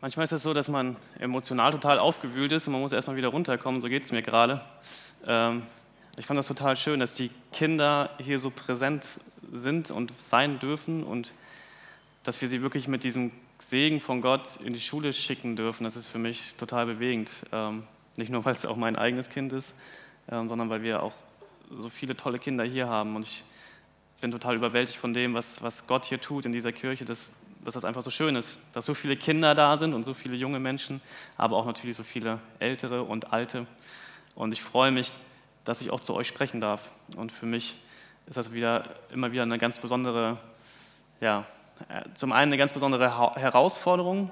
Manchmal ist es so, dass man emotional total aufgewühlt ist und man muss erstmal wieder runterkommen, so geht es mir gerade. Ähm, ich fand das total schön, dass die Kinder hier so präsent sind und sein dürfen und dass wir sie wirklich mit diesem Segen von Gott in die Schule schicken dürfen. Das ist für mich total bewegend. Ähm, nicht nur, weil es auch mein eigenes Kind ist, ähm, sondern weil wir auch so viele tolle Kinder hier haben. Und ich bin total überwältigt von dem, was, was Gott hier tut in dieser Kirche. Das dass das einfach so schön ist, dass so viele Kinder da sind und so viele junge Menschen, aber auch natürlich so viele ältere und alte. Und ich freue mich, dass ich auch zu euch sprechen darf. Und für mich ist das wieder, immer wieder eine ganz besondere, ja, zum einen eine ganz besondere Herausforderung,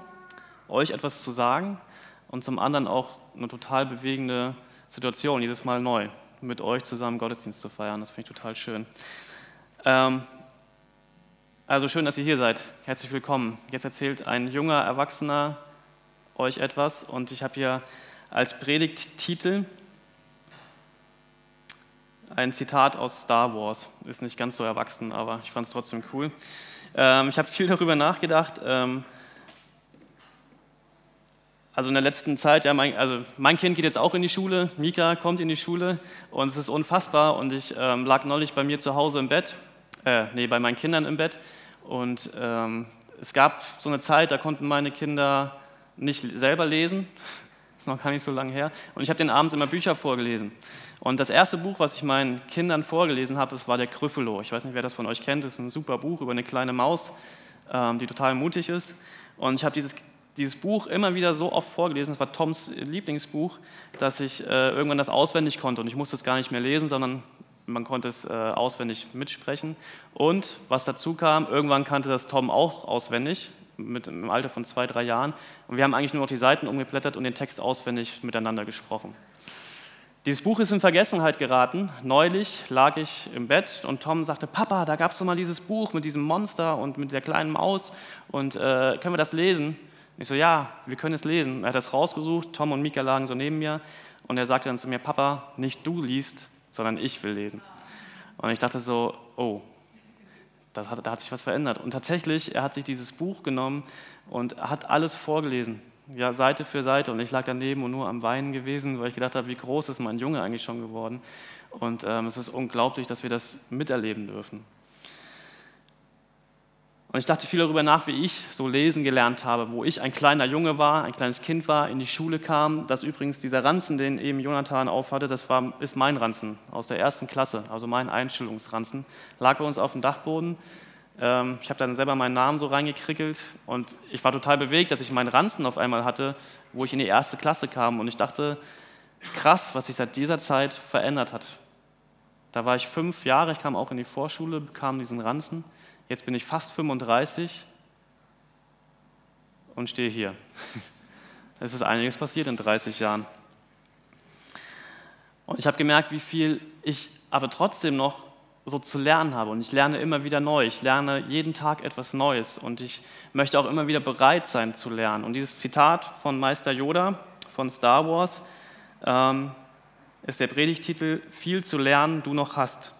euch etwas zu sagen und zum anderen auch eine total bewegende Situation, jedes Mal neu, mit euch zusammen Gottesdienst zu feiern. Das finde ich total schön. Ähm, also schön, dass ihr hier seid. Herzlich willkommen. Jetzt erzählt ein junger Erwachsener euch etwas und ich habe hier als Predigttitel ein Zitat aus Star Wars. Ist nicht ganz so erwachsen, aber ich fand es trotzdem cool. Ähm, ich habe viel darüber nachgedacht. Ähm, also in der letzten Zeit, ja, mein, also mein Kind geht jetzt auch in die Schule, Mika kommt in die Schule und es ist unfassbar und ich ähm, lag neulich bei mir zu Hause im Bett äh, nee, bei meinen Kindern im Bett. Und ähm, es gab so eine Zeit, da konnten meine Kinder nicht selber lesen. Das ist noch gar nicht so lange her. Und ich habe den abends immer Bücher vorgelesen. Und das erste Buch, was ich meinen Kindern vorgelesen habe, das war der Krüffelo. Ich weiß nicht, wer das von euch kennt. Das ist ein super Buch über eine kleine Maus, ähm, die total mutig ist. Und ich habe dieses, dieses Buch immer wieder so oft vorgelesen. Das war Toms Lieblingsbuch, dass ich äh, irgendwann das auswendig konnte. Und ich musste es gar nicht mehr lesen, sondern man konnte es äh, auswendig mitsprechen. Und was dazu kam, irgendwann kannte das Tom auch auswendig, mit, im Alter von zwei, drei Jahren. Und wir haben eigentlich nur noch die Seiten umgeblättert und den Text auswendig miteinander gesprochen. Dieses Buch ist in Vergessenheit geraten. Neulich lag ich im Bett und Tom sagte, Papa, da gab es doch mal dieses Buch mit diesem Monster und mit der kleinen Maus und äh, können wir das lesen? ich so, ja, wir können es lesen. Er hat das rausgesucht, Tom und Mika lagen so neben mir und er sagte dann zu mir, Papa, nicht du liest, sondern ich will lesen. Und ich dachte so, oh, hat, da hat sich was verändert. Und tatsächlich, er hat sich dieses Buch genommen und hat alles vorgelesen, ja, Seite für Seite. Und ich lag daneben und nur am Weinen gewesen, weil ich gedacht habe, wie groß ist mein Junge eigentlich schon geworden. Und ähm, es ist unglaublich, dass wir das miterleben dürfen. Und ich dachte viel darüber nach, wie ich so lesen gelernt habe, wo ich ein kleiner Junge war, ein kleines Kind war, in die Schule kam. Das übrigens, dieser Ranzen, den eben Jonathan aufhatte, das war, ist mein Ranzen aus der ersten Klasse, also mein Einstellungsranzen. Lag bei uns auf dem Dachboden. Ähm, ich habe dann selber meinen Namen so reingekrickelt und ich war total bewegt, dass ich meinen Ranzen auf einmal hatte, wo ich in die erste Klasse kam. Und ich dachte, krass, was sich seit dieser Zeit verändert hat. Da war ich fünf Jahre, ich kam auch in die Vorschule, bekam diesen Ranzen. Jetzt bin ich fast 35 und stehe hier. Es ist einiges passiert in 30 Jahren. Und ich habe gemerkt, wie viel ich aber trotzdem noch so zu lernen habe. Und ich lerne immer wieder neu. Ich lerne jeden Tag etwas Neues. Und ich möchte auch immer wieder bereit sein zu lernen. Und dieses Zitat von Meister Yoda von Star Wars ähm, ist der Predigtitel Viel zu lernen, du noch hast.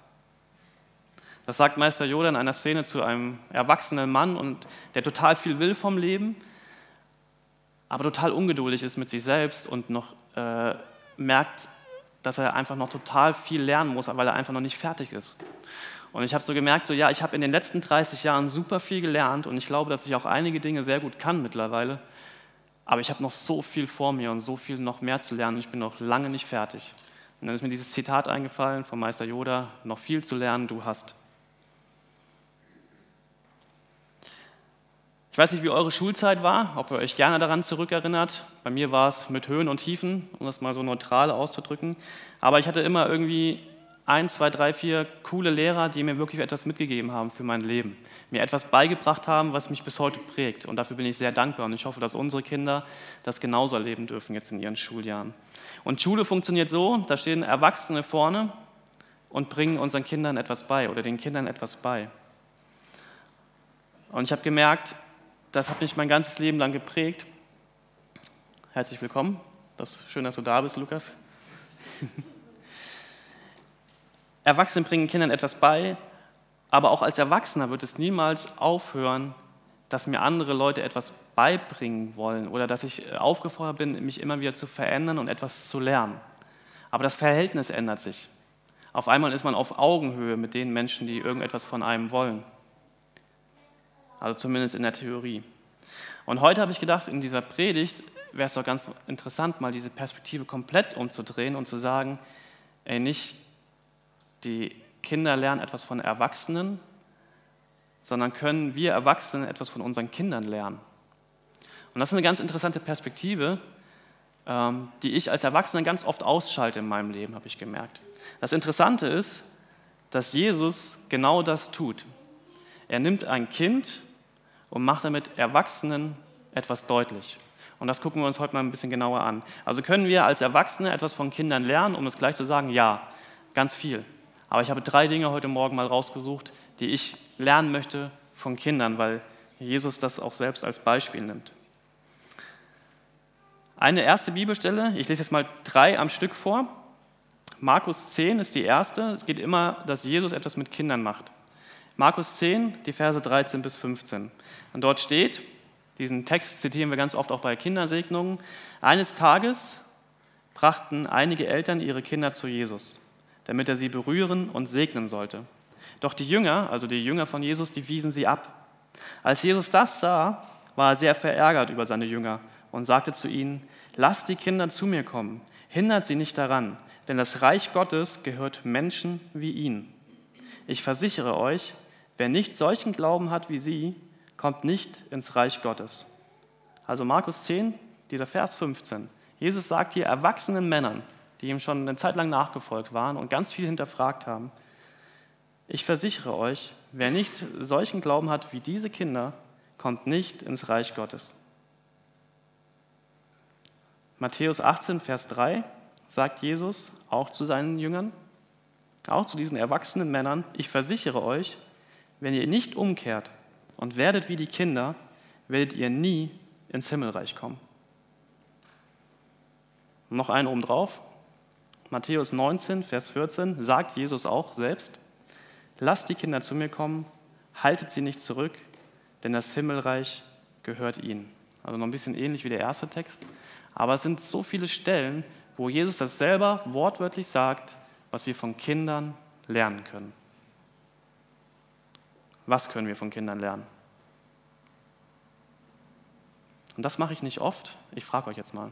Das sagt Meister Yoda in einer Szene zu einem erwachsenen Mann, und der total viel will vom Leben, aber total ungeduldig ist mit sich selbst und noch äh, merkt, dass er einfach noch total viel lernen muss, weil er einfach noch nicht fertig ist. Und ich habe so gemerkt, so ja, ich habe in den letzten 30 Jahren super viel gelernt und ich glaube, dass ich auch einige Dinge sehr gut kann mittlerweile. Aber ich habe noch so viel vor mir und so viel noch mehr zu lernen. Ich bin noch lange nicht fertig. Und dann ist mir dieses Zitat eingefallen vom Meister Yoda: Noch viel zu lernen, du hast. Ich weiß nicht, wie eure Schulzeit war, ob ihr euch gerne daran zurückerinnert. Bei mir war es mit Höhen und Tiefen, um das mal so neutral auszudrücken. Aber ich hatte immer irgendwie ein, zwei, drei, vier coole Lehrer, die mir wirklich etwas mitgegeben haben für mein Leben. Mir etwas beigebracht haben, was mich bis heute prägt. Und dafür bin ich sehr dankbar. Und ich hoffe, dass unsere Kinder das genauso erleben dürfen jetzt in ihren Schuljahren. Und Schule funktioniert so, da stehen Erwachsene vorne und bringen unseren Kindern etwas bei oder den Kindern etwas bei. Und ich habe gemerkt, das hat mich mein ganzes Leben lang geprägt. Herzlich willkommen. Das schön, dass du da bist, Lukas. Erwachsene bringen Kindern etwas bei, aber auch als Erwachsener wird es niemals aufhören, dass mir andere Leute etwas beibringen wollen oder dass ich äh, aufgefordert bin, mich immer wieder zu verändern und etwas zu lernen. Aber das Verhältnis ändert sich. Auf einmal ist man auf Augenhöhe mit den Menschen, die irgendetwas von einem wollen. Also zumindest in der Theorie. Und heute habe ich gedacht, in dieser Predigt wäre es doch ganz interessant, mal diese Perspektive komplett umzudrehen und zu sagen, ey, nicht die Kinder lernen etwas von Erwachsenen, sondern können wir Erwachsene etwas von unseren Kindern lernen. Und das ist eine ganz interessante Perspektive, ähm, die ich als Erwachsener ganz oft ausschalte in meinem Leben, habe ich gemerkt. Das Interessante ist, dass Jesus genau das tut. Er nimmt ein Kind und macht damit Erwachsenen etwas deutlich. Und das gucken wir uns heute mal ein bisschen genauer an. Also können wir als Erwachsene etwas von Kindern lernen, um es gleich zu sagen? Ja, ganz viel. Aber ich habe drei Dinge heute Morgen mal rausgesucht, die ich lernen möchte von Kindern, weil Jesus das auch selbst als Beispiel nimmt. Eine erste Bibelstelle, ich lese jetzt mal drei am Stück vor. Markus 10 ist die erste. Es geht immer, dass Jesus etwas mit Kindern macht. Markus 10, die Verse 13 bis 15. Und dort steht, diesen Text zitieren wir ganz oft auch bei Kindersegnungen, eines Tages brachten einige Eltern ihre Kinder zu Jesus, damit er sie berühren und segnen sollte. Doch die Jünger, also die Jünger von Jesus, die wiesen sie ab. Als Jesus das sah, war er sehr verärgert über seine Jünger und sagte zu ihnen, lasst die Kinder zu mir kommen, hindert sie nicht daran, denn das Reich Gottes gehört Menschen wie ihnen. Ich versichere euch, wer nicht solchen Glauben hat wie sie, kommt nicht ins Reich Gottes. Also Markus 10, dieser Vers 15. Jesus sagt hier erwachsenen Männern, die ihm schon eine Zeit lang nachgefolgt waren und ganz viel hinterfragt haben, ich versichere euch, wer nicht solchen Glauben hat wie diese Kinder, kommt nicht ins Reich Gottes. Matthäus 18, Vers 3 sagt Jesus auch zu seinen Jüngern, auch zu diesen erwachsenen Männern, ich versichere euch, wenn ihr nicht umkehrt und werdet wie die Kinder, werdet ihr nie ins Himmelreich kommen. noch einen obendrauf. Matthäus 19, Vers 14 sagt Jesus auch selbst, lasst die Kinder zu mir kommen, haltet sie nicht zurück, denn das Himmelreich gehört ihnen. Also noch ein bisschen ähnlich wie der erste Text. Aber es sind so viele Stellen, wo Jesus das selber wortwörtlich sagt, was wir von Kindern lernen können. Was können wir von Kindern lernen? Und das mache ich nicht oft. Ich frage euch jetzt mal.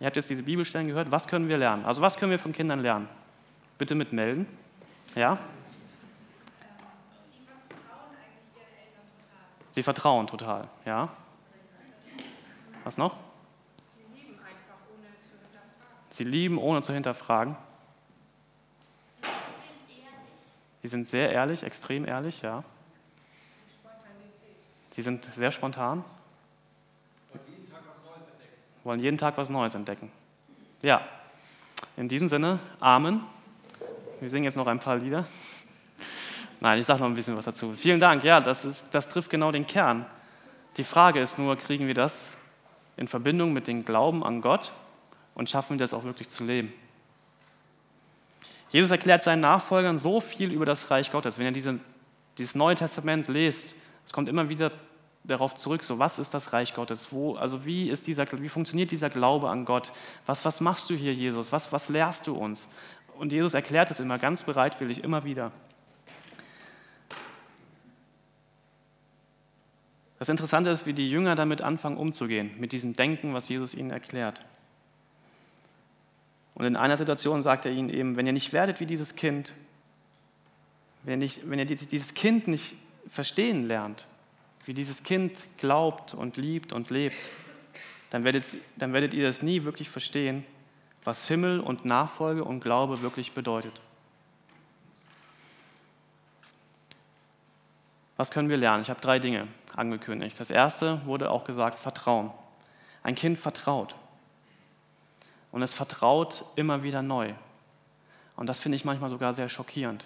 Ihr habt jetzt diese Bibelstellen gehört. Was können wir lernen? Also was können wir von Kindern lernen? Bitte mitmelden. Ja? Sie vertrauen total, ja? Was noch? Sie lieben ohne zu hinterfragen. Sie sind sehr ehrlich, extrem ehrlich, ja. Sie sind sehr spontan. Wollen jeden Tag was Neues entdecken. Ja, in diesem Sinne, Amen. Wir singen jetzt noch ein paar Lieder. Nein, ich sage noch ein bisschen was dazu. Vielen Dank. Ja, das, ist, das trifft genau den Kern. Die Frage ist nur, kriegen wir das in Verbindung mit dem Glauben an Gott und schaffen wir das auch wirklich zu leben? Jesus erklärt seinen Nachfolgern so viel über das Reich Gottes. Wenn ihr diese, dieses Neue Testament lest, es kommt immer wieder darauf zurück, so was ist das Reich Gottes? Wo, also wie, ist dieser, wie funktioniert dieser Glaube an Gott? Was, was machst du hier, Jesus? Was, was lehrst du uns? Und Jesus erklärt es immer ganz bereitwillig, immer wieder. Das Interessante ist, wie die Jünger damit anfangen umzugehen, mit diesem Denken, was Jesus ihnen erklärt. Und in einer Situation sagt er ihnen eben, wenn ihr nicht werdet wie dieses Kind, wenn ihr, nicht, wenn ihr dieses Kind nicht verstehen lernt, wie dieses Kind glaubt und liebt und lebt, dann werdet, dann werdet ihr das nie wirklich verstehen, was Himmel und Nachfolge und Glaube wirklich bedeutet. Was können wir lernen? Ich habe drei Dinge angekündigt. Das erste wurde auch gesagt, Vertrauen. Ein Kind vertraut. Und es vertraut immer wieder neu. Und das finde ich manchmal sogar sehr schockierend.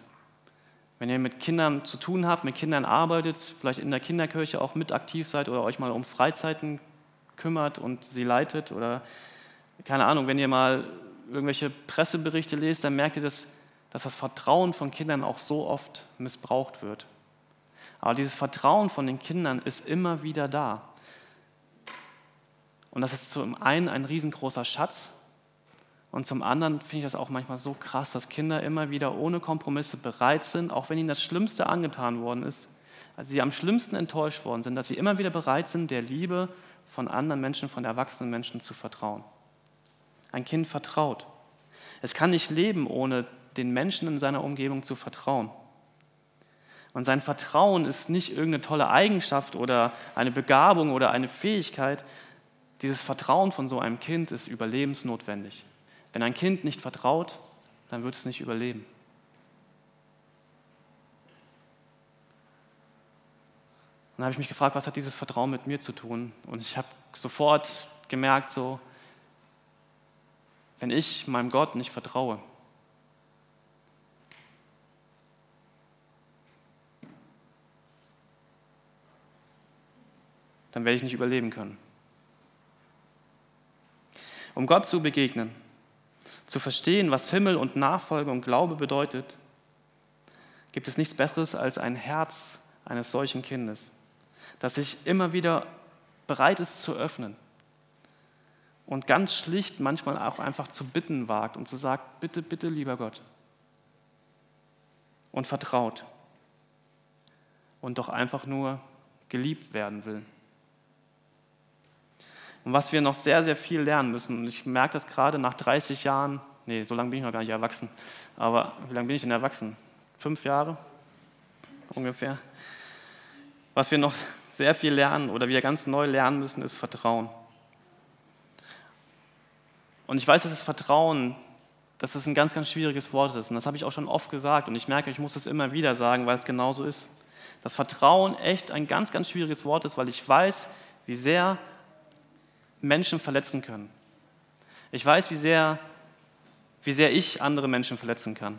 Wenn ihr mit Kindern zu tun habt, mit Kindern arbeitet, vielleicht in der Kinderkirche auch mit aktiv seid oder euch mal um Freizeiten kümmert und sie leitet oder keine Ahnung, wenn ihr mal irgendwelche Presseberichte lest, dann merkt ihr, dass, dass das Vertrauen von Kindern auch so oft missbraucht wird. Aber dieses Vertrauen von den Kindern ist immer wieder da. Und das ist zum einen ein riesengroßer Schatz und zum anderen finde ich das auch manchmal so krass, dass Kinder immer wieder ohne Kompromisse bereit sind, auch wenn ihnen das Schlimmste angetan worden ist, als sie am schlimmsten enttäuscht worden sind, dass sie immer wieder bereit sind, der Liebe von anderen Menschen, von erwachsenen Menschen zu vertrauen. Ein Kind vertraut. Es kann nicht leben, ohne den Menschen in seiner Umgebung zu vertrauen. Und sein Vertrauen ist nicht irgendeine tolle Eigenschaft oder eine Begabung oder eine Fähigkeit. Dieses Vertrauen von so einem Kind ist überlebensnotwendig. Wenn ein Kind nicht vertraut, dann wird es nicht überleben. Und dann habe ich mich gefragt, was hat dieses Vertrauen mit mir zu tun? Und ich habe sofort gemerkt, so, wenn ich meinem Gott nicht vertraue, dann werde ich nicht überleben können. Um Gott zu begegnen, zu verstehen, was Himmel und Nachfolge und Glaube bedeutet, gibt es nichts Besseres als ein Herz eines solchen Kindes, das sich immer wieder bereit ist zu öffnen und ganz schlicht manchmal auch einfach zu bitten wagt und zu sagen, bitte, bitte, lieber Gott. Und vertraut und doch einfach nur geliebt werden will. Und was wir noch sehr, sehr viel lernen müssen, und ich merke das gerade nach 30 Jahren, nee, so lange bin ich noch gar nicht erwachsen, aber wie lange bin ich denn erwachsen? Fünf Jahre ungefähr. Was wir noch sehr viel lernen oder wir ganz neu lernen müssen, ist Vertrauen. Und ich weiß, dass das Vertrauen, dass es ein ganz, ganz schwieriges Wort ist. Und das habe ich auch schon oft gesagt. Und ich merke, ich muss es immer wieder sagen, weil es genauso ist. Dass Vertrauen echt ein ganz, ganz schwieriges Wort ist, weil ich weiß, wie sehr Menschen verletzen können. Ich weiß, wie sehr, wie sehr ich andere Menschen verletzen kann.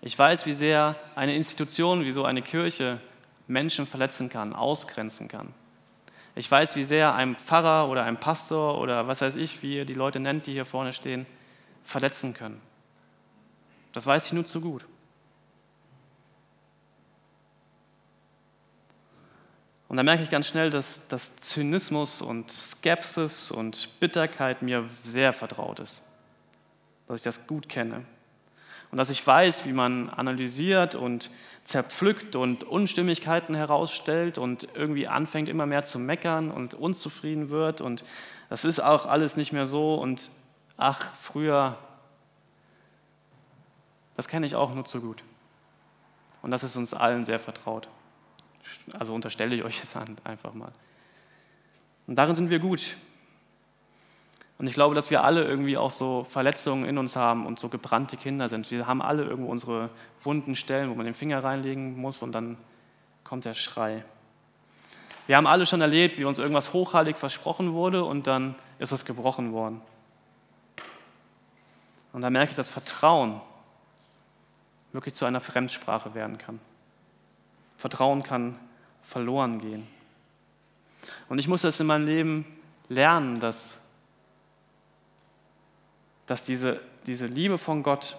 Ich weiß, wie sehr eine Institution wie so eine Kirche Menschen verletzen kann, ausgrenzen kann. Ich weiß, wie sehr ein Pfarrer oder ein Pastor oder was weiß ich, wie ihr die Leute nennt, die hier vorne stehen, verletzen können. Das weiß ich nur zu gut. Und da merke ich ganz schnell, dass, dass Zynismus und Skepsis und Bitterkeit mir sehr vertraut ist. Dass ich das gut kenne. Und dass ich weiß, wie man analysiert und zerpflückt und Unstimmigkeiten herausstellt und irgendwie anfängt immer mehr zu meckern und unzufrieden wird. Und das ist auch alles nicht mehr so. Und ach, früher, das kenne ich auch nur zu gut. Und das ist uns allen sehr vertraut. Also unterstelle ich euch jetzt einfach mal. Und darin sind wir gut. Und ich glaube, dass wir alle irgendwie auch so Verletzungen in uns haben und so gebrannte Kinder sind. Wir haben alle irgendwo unsere wunden Stellen, wo man den Finger reinlegen muss und dann kommt der Schrei. Wir haben alle schon erlebt, wie uns irgendwas hochheilig versprochen wurde und dann ist es gebrochen worden. Und da merke ich, dass Vertrauen wirklich zu einer Fremdsprache werden kann. Vertrauen kann verloren gehen. Und ich muss das in meinem Leben lernen, dass, dass diese, diese Liebe von Gott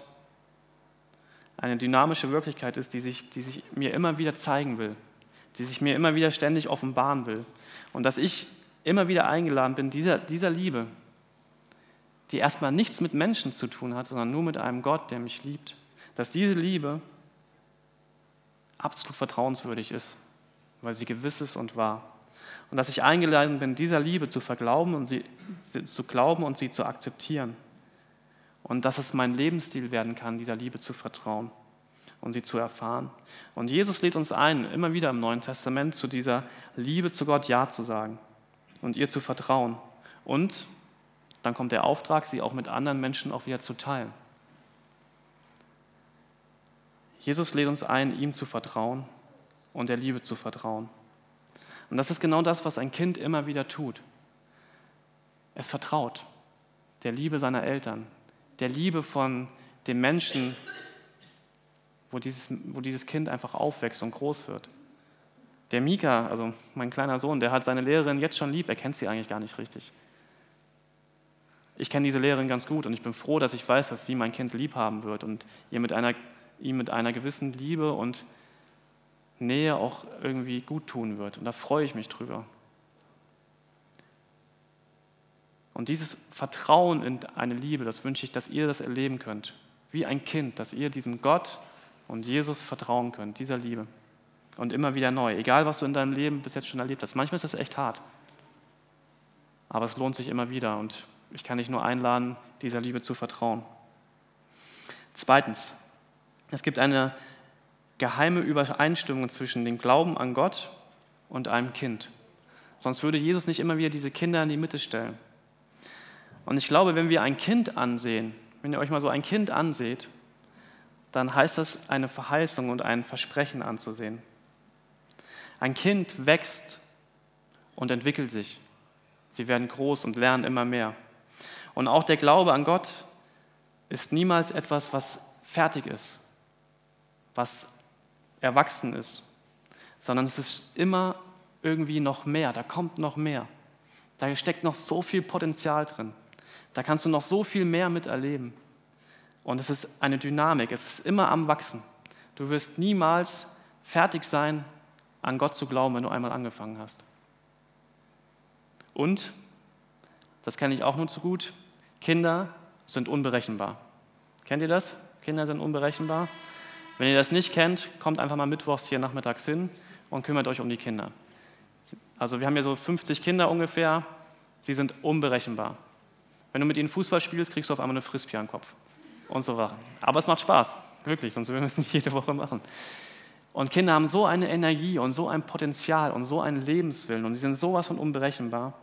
eine dynamische Wirklichkeit ist, die sich, die sich mir immer wieder zeigen will, die sich mir immer wieder ständig offenbaren will. Und dass ich immer wieder eingeladen bin, dieser, dieser Liebe, die erstmal nichts mit Menschen zu tun hat, sondern nur mit einem Gott, der mich liebt, dass diese Liebe absolut vertrauenswürdig ist, weil sie gewiss ist und wahr. Und dass ich eingeladen bin, dieser Liebe zu verglauben und sie zu glauben und sie zu akzeptieren. Und dass es mein Lebensstil werden kann, dieser Liebe zu vertrauen und sie zu erfahren. Und Jesus lädt uns ein, immer wieder im Neuen Testament zu dieser Liebe zu Gott Ja zu sagen und ihr zu vertrauen. Und dann kommt der Auftrag, sie auch mit anderen Menschen auch wieder zu teilen. Jesus lädt uns ein, ihm zu vertrauen und der Liebe zu vertrauen. Und das ist genau das, was ein Kind immer wieder tut. Es vertraut der Liebe seiner Eltern, der Liebe von dem Menschen, wo dieses, wo dieses Kind einfach aufwächst und groß wird. Der Mika, also mein kleiner Sohn, der hat seine Lehrerin jetzt schon lieb, er kennt sie eigentlich gar nicht richtig. Ich kenne diese Lehrerin ganz gut und ich bin froh, dass ich weiß, dass sie mein Kind lieb haben wird und ihr mit einer ihm mit einer gewissen Liebe und Nähe auch irgendwie gut tun wird. Und da freue ich mich drüber. Und dieses Vertrauen in eine Liebe, das wünsche ich, dass ihr das erleben könnt. Wie ein Kind, dass ihr diesem Gott und Jesus vertrauen könnt, dieser Liebe. Und immer wieder neu, egal was du in deinem Leben bis jetzt schon erlebt hast. Manchmal ist das echt hart. Aber es lohnt sich immer wieder und ich kann dich nur einladen, dieser Liebe zu vertrauen. Zweitens, es gibt eine geheime Übereinstimmung zwischen dem Glauben an Gott und einem Kind. Sonst würde Jesus nicht immer wieder diese Kinder in die Mitte stellen. Und ich glaube, wenn wir ein Kind ansehen, wenn ihr euch mal so ein Kind anseht, dann heißt das eine Verheißung und ein Versprechen anzusehen. Ein Kind wächst und entwickelt sich. Sie werden groß und lernen immer mehr. Und auch der Glaube an Gott ist niemals etwas, was fertig ist, was erwachsen ist, sondern es ist immer irgendwie noch mehr, da kommt noch mehr. Da steckt noch so viel Potenzial drin. Da kannst du noch so viel mehr miterleben. Und es ist eine Dynamik, es ist immer am Wachsen. Du wirst niemals fertig sein, an Gott zu glauben, wenn du einmal angefangen hast. Und, das kenne ich auch nur zu gut, Kinder sind unberechenbar. Kennt ihr das? Kinder sind unberechenbar. Wenn ihr das nicht kennt, kommt einfach mal mittwochs hier nachmittags hin und kümmert euch um die Kinder. Also wir haben hier so 50 Kinder ungefähr, sie sind unberechenbar. Wenn du mit ihnen Fußball spielst, kriegst du auf einmal eine Frisbee den Kopf und so weiter. Aber es macht Spaß, wirklich, sonst würden wir es nicht jede Woche machen. Und Kinder haben so eine Energie und so ein Potenzial und so einen Lebenswillen und sie sind sowas von unberechenbar.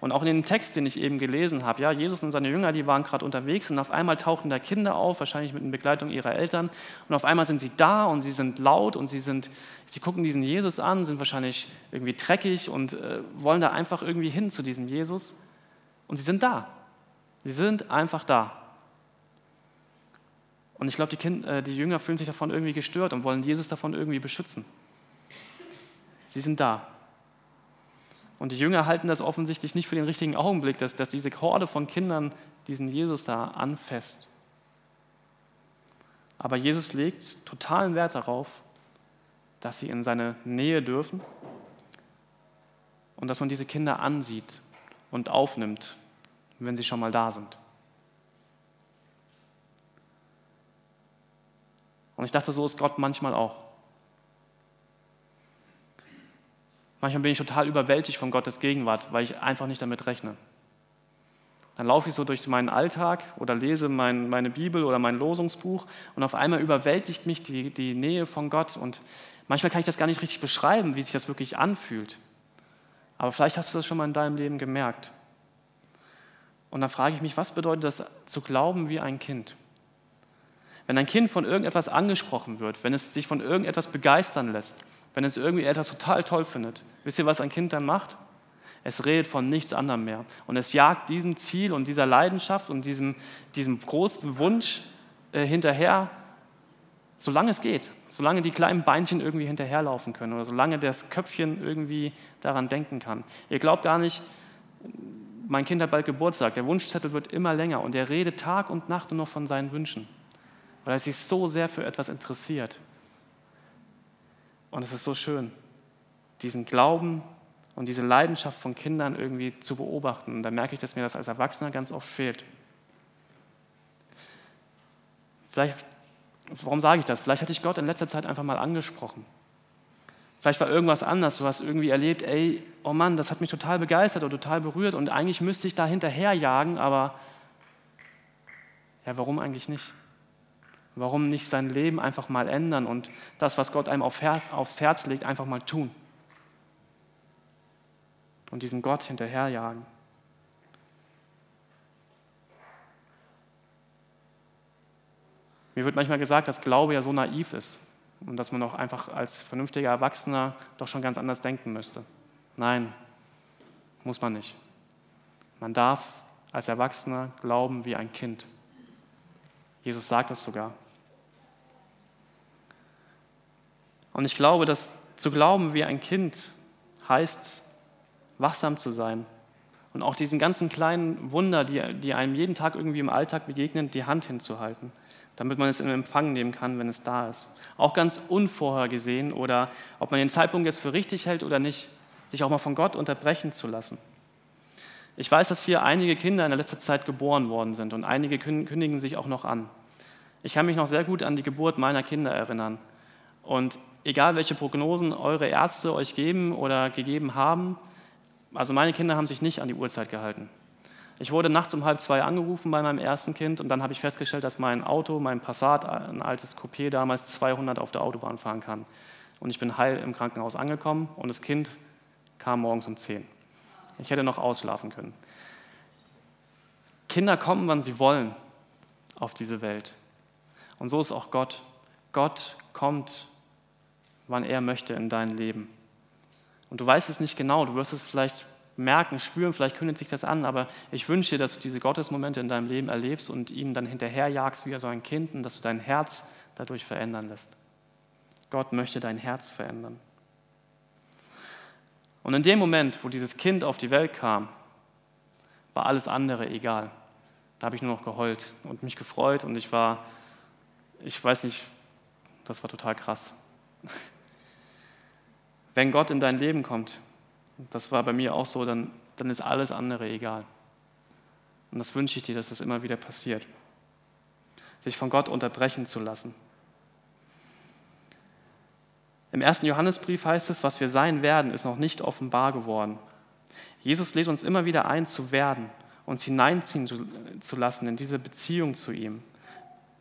Und auch in dem Text, den ich eben gelesen habe, ja, Jesus und seine Jünger, die waren gerade unterwegs und auf einmal tauchen da Kinder auf, wahrscheinlich mit Begleitung ihrer Eltern. Und auf einmal sind sie da und sie sind laut und sie sind, sie gucken diesen Jesus an, sind wahrscheinlich irgendwie dreckig und äh, wollen da einfach irgendwie hin zu diesem Jesus. Und sie sind da. Sie sind einfach da. Und ich glaube, die, äh, die Jünger fühlen sich davon irgendwie gestört und wollen Jesus davon irgendwie beschützen. Sie sind da. Und die Jünger halten das offensichtlich nicht für den richtigen Augenblick, dass, dass diese Horde von Kindern diesen Jesus da anfasst. Aber Jesus legt totalen Wert darauf, dass sie in seine Nähe dürfen und dass man diese Kinder ansieht und aufnimmt wenn sie schon mal da sind. Und ich dachte, so ist Gott manchmal auch. Manchmal bin ich total überwältigt von Gottes Gegenwart, weil ich einfach nicht damit rechne. Dann laufe ich so durch meinen Alltag oder lese mein, meine Bibel oder mein Losungsbuch und auf einmal überwältigt mich die, die Nähe von Gott und manchmal kann ich das gar nicht richtig beschreiben, wie sich das wirklich anfühlt. Aber vielleicht hast du das schon mal in deinem Leben gemerkt. Und dann frage ich mich, was bedeutet das zu glauben wie ein Kind? Wenn ein Kind von irgendetwas angesprochen wird, wenn es sich von irgendetwas begeistern lässt, wenn es irgendwie etwas total toll findet, wisst ihr, was ein Kind dann macht? Es redet von nichts anderem mehr. Und es jagt diesem Ziel und dieser Leidenschaft und diesem, diesem großen Wunsch äh, hinterher, solange es geht, solange die kleinen Beinchen irgendwie hinterherlaufen können oder solange das Köpfchen irgendwie daran denken kann. Ihr glaubt gar nicht, mein Kind hat bald Geburtstag, der Wunschzettel wird immer länger und er redet Tag und Nacht nur noch von seinen Wünschen, weil er sich so sehr für etwas interessiert. Und es ist so schön, diesen Glauben und diese Leidenschaft von Kindern irgendwie zu beobachten. Und da merke ich, dass mir das als Erwachsener ganz oft fehlt. Vielleicht, warum sage ich das? Vielleicht hatte ich Gott in letzter Zeit einfach mal angesprochen. Vielleicht war irgendwas anders, du hast irgendwie erlebt, ey, oh Mann, das hat mich total begeistert oder total berührt und eigentlich müsste ich da hinterherjagen, aber ja, warum eigentlich nicht? Warum nicht sein Leben einfach mal ändern und das, was Gott einem aufs Herz legt, einfach mal tun? Und diesem Gott hinterherjagen. Mir wird manchmal gesagt, dass Glaube ja so naiv ist und dass man auch einfach als vernünftiger Erwachsener doch schon ganz anders denken müsste. Nein, muss man nicht. Man darf als Erwachsener glauben wie ein Kind. Jesus sagt das sogar. Und ich glaube, dass zu glauben wie ein Kind heißt, wachsam zu sein und auch diesen ganzen kleinen Wunder, die, die einem jeden Tag irgendwie im Alltag begegnen, die Hand hinzuhalten damit man es in Empfang nehmen kann, wenn es da ist. Auch ganz unvorhergesehen oder ob man den Zeitpunkt jetzt für richtig hält oder nicht, sich auch mal von Gott unterbrechen zu lassen. Ich weiß, dass hier einige Kinder in der letzten Zeit geboren worden sind und einige kündigen sich auch noch an. Ich kann mich noch sehr gut an die Geburt meiner Kinder erinnern. Und egal welche Prognosen eure Ärzte euch geben oder gegeben haben, also meine Kinder haben sich nicht an die Uhrzeit gehalten. Ich wurde nachts um halb zwei angerufen bei meinem ersten Kind und dann habe ich festgestellt, dass mein Auto, mein Passat, ein altes Coupé damals 200 auf der Autobahn fahren kann. Und ich bin heil im Krankenhaus angekommen und das Kind kam morgens um 10. Ich hätte noch ausschlafen können. Kinder kommen, wann sie wollen auf diese Welt. Und so ist auch Gott. Gott kommt, wann er möchte in dein Leben. Und du weißt es nicht genau, du wirst es vielleicht merken, spüren, vielleicht kündigt sich das an, aber ich wünsche dir, dass du diese Gottesmomente in deinem Leben erlebst und ihnen dann hinterherjagst wie so ein Kind und dass du dein Herz dadurch verändern lässt. Gott möchte dein Herz verändern. Und in dem Moment, wo dieses Kind auf die Welt kam, war alles andere egal. Da habe ich nur noch geheult und mich gefreut und ich war, ich weiß nicht, das war total krass. Wenn Gott in dein Leben kommt, das war bei mir auch so, dann, dann ist alles andere egal. Und das wünsche ich dir, dass das immer wieder passiert. Sich von Gott unterbrechen zu lassen. Im ersten Johannesbrief heißt es, was wir sein werden, ist noch nicht offenbar geworden. Jesus lädt uns immer wieder ein, zu werden, uns hineinziehen zu lassen in diese Beziehung zu ihm,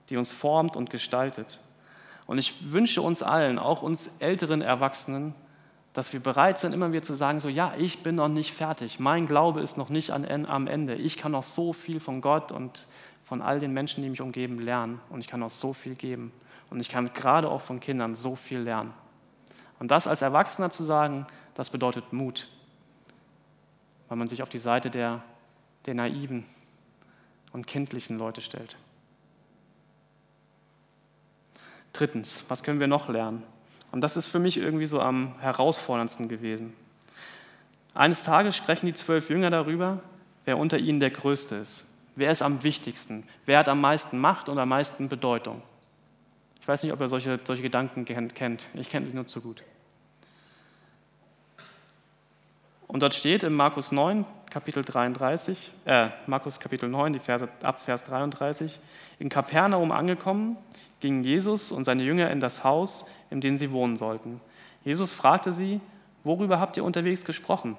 die uns formt und gestaltet. Und ich wünsche uns allen, auch uns älteren Erwachsenen, dass wir bereit sind, immer wieder zu sagen, so ja, ich bin noch nicht fertig, mein Glaube ist noch nicht am Ende, ich kann noch so viel von Gott und von all den Menschen, die mich umgeben, lernen und ich kann noch so viel geben und ich kann gerade auch von Kindern so viel lernen. Und das als Erwachsener zu sagen, das bedeutet Mut, weil man sich auf die Seite der, der naiven und kindlichen Leute stellt. Drittens, was können wir noch lernen? Und das ist für mich irgendwie so am herausforderndsten gewesen. Eines Tages sprechen die zwölf Jünger darüber, wer unter ihnen der Größte ist. Wer ist am wichtigsten? Wer hat am meisten Macht und am meisten Bedeutung? Ich weiß nicht, ob ihr solche, solche Gedanken kennt. Ich kenne sie nur zu gut. Und dort steht in Markus 9, Kapitel 33, äh, Markus Kapitel 9, die Verse, ab Vers 33, in Kapernaum angekommen, gingen Jesus und seine Jünger in das Haus, in dem sie wohnen sollten. Jesus fragte sie, worüber habt ihr unterwegs gesprochen?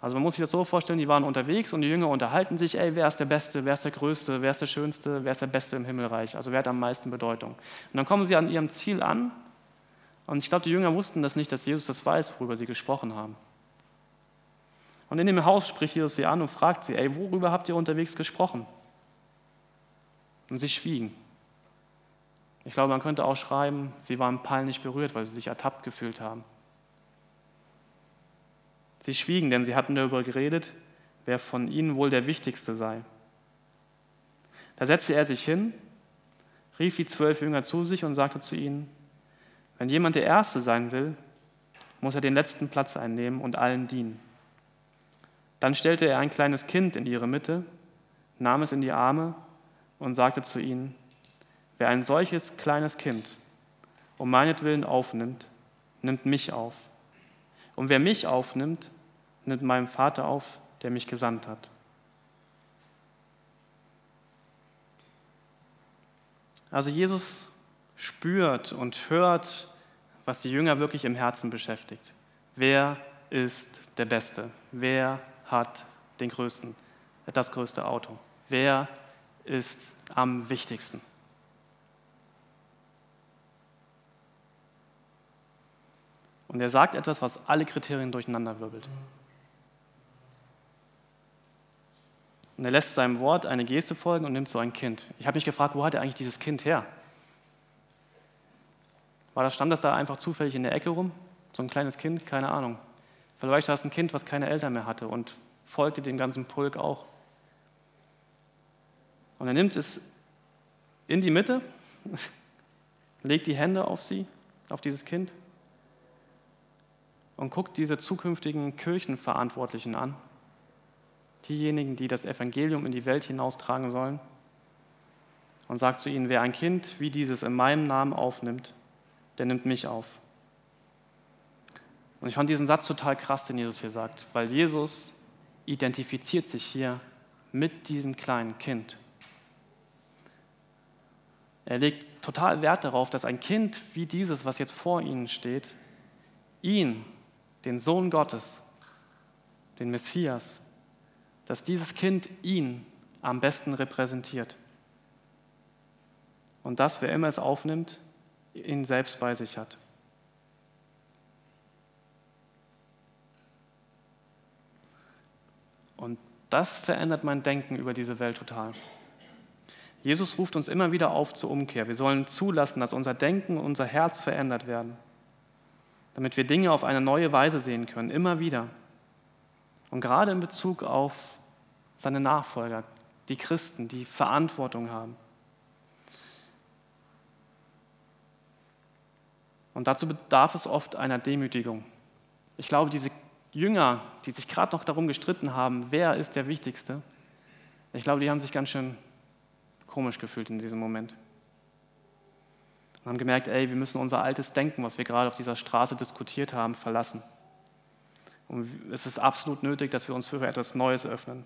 Also man muss sich das so vorstellen, die waren unterwegs und die Jünger unterhalten sich, ey, wer ist der Beste, wer ist der Größte, wer ist der Schönste, wer ist der Beste im Himmelreich, also wer hat am meisten Bedeutung. Und dann kommen sie an ihrem Ziel an und ich glaube, die Jünger wussten das nicht, dass Jesus das weiß, worüber sie gesprochen haben. Und in dem Haus spricht Jesus sie an und fragt sie, ey, worüber habt ihr unterwegs gesprochen? Und sie schwiegen. Ich glaube, man könnte auch schreiben, sie waren peinlich berührt, weil sie sich ertappt gefühlt haben. Sie schwiegen, denn sie hatten darüber geredet, wer von ihnen wohl der Wichtigste sei. Da setzte er sich hin, rief die zwölf Jünger zu sich und sagte zu ihnen, wenn jemand der Erste sein will, muss er den letzten Platz einnehmen und allen dienen. Dann stellte er ein kleines Kind in ihre Mitte, nahm es in die Arme und sagte zu ihnen, Wer ein solches kleines Kind um meinetwillen aufnimmt, nimmt mich auf. Und wer mich aufnimmt, nimmt meinen Vater auf, der mich gesandt hat. Also Jesus spürt und hört, was die Jünger wirklich im Herzen beschäftigt. Wer ist der Beste? Wer hat den größten, das größte Auto? Wer ist am wichtigsten? Und er sagt etwas, was alle Kriterien durcheinanderwirbelt. Und er lässt seinem Wort eine Geste folgen und nimmt so ein Kind. Ich habe mich gefragt, wo hat er eigentlich dieses Kind her? War das, stand das da einfach zufällig in der Ecke rum? So ein kleines Kind? Keine Ahnung. Vielleicht war es ein Kind, was keine Eltern mehr hatte und folgte dem ganzen Pulk auch. Und er nimmt es in die Mitte, legt die Hände auf sie, auf dieses Kind und guckt diese zukünftigen Kirchenverantwortlichen an, diejenigen, die das Evangelium in die Welt hinaustragen sollen, und sagt zu ihnen, wer ein Kind wie dieses in meinem Namen aufnimmt, der nimmt mich auf. Und ich fand diesen Satz total krass, den Jesus hier sagt, weil Jesus identifiziert sich hier mit diesem kleinen Kind. Er legt total Wert darauf, dass ein Kind wie dieses, was jetzt vor ihnen steht, ihn, den Sohn Gottes, den Messias, dass dieses Kind ihn am besten repräsentiert. Und dass, wer immer es aufnimmt, ihn selbst bei sich hat. Und das verändert mein Denken über diese Welt total. Jesus ruft uns immer wieder auf zur Umkehr. Wir sollen zulassen, dass unser Denken, unser Herz verändert werden, damit wir Dinge auf eine neue Weise sehen können, immer wieder. Und gerade in Bezug auf seine Nachfolger, die Christen, die Verantwortung haben. Und dazu bedarf es oft einer Demütigung. Ich glaube, diese Jünger, die sich gerade noch darum gestritten haben, wer ist der Wichtigste, ich glaube, die haben sich ganz schön komisch gefühlt in diesem Moment. Und haben gemerkt, ey, wir müssen unser altes Denken, was wir gerade auf dieser Straße diskutiert haben, verlassen. Und es ist absolut nötig, dass wir uns für etwas Neues öffnen.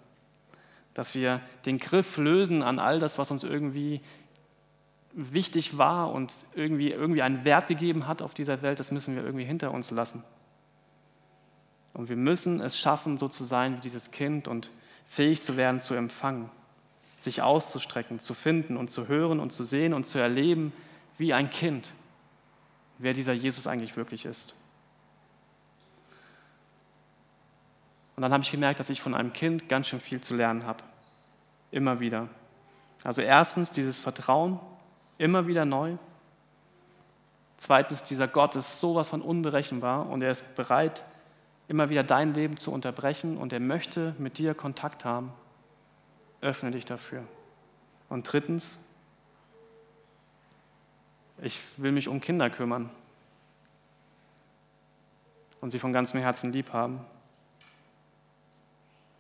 Dass wir den Griff lösen an all das, was uns irgendwie wichtig war und irgendwie, irgendwie einen Wert gegeben hat auf dieser Welt, das müssen wir irgendwie hinter uns lassen. Und wir müssen es schaffen, so zu sein wie dieses Kind und fähig zu werden, zu empfangen, sich auszustrecken, zu finden und zu hören und zu sehen und zu erleben wie ein Kind, wer dieser Jesus eigentlich wirklich ist. Und dann habe ich gemerkt, dass ich von einem Kind ganz schön viel zu lernen habe. Immer wieder. Also erstens dieses Vertrauen, Immer wieder neu. Zweitens, dieser Gott ist sowas von unberechenbar und er ist bereit, immer wieder dein Leben zu unterbrechen und er möchte mit dir Kontakt haben. Öffne dich dafür. Und drittens, ich will mich um Kinder kümmern und sie von ganzem Herzen lieb haben,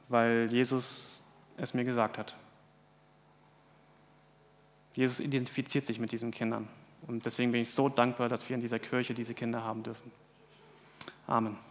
weil Jesus es mir gesagt hat. Jesus identifiziert sich mit diesen Kindern. Und deswegen bin ich so dankbar, dass wir in dieser Kirche diese Kinder haben dürfen. Amen.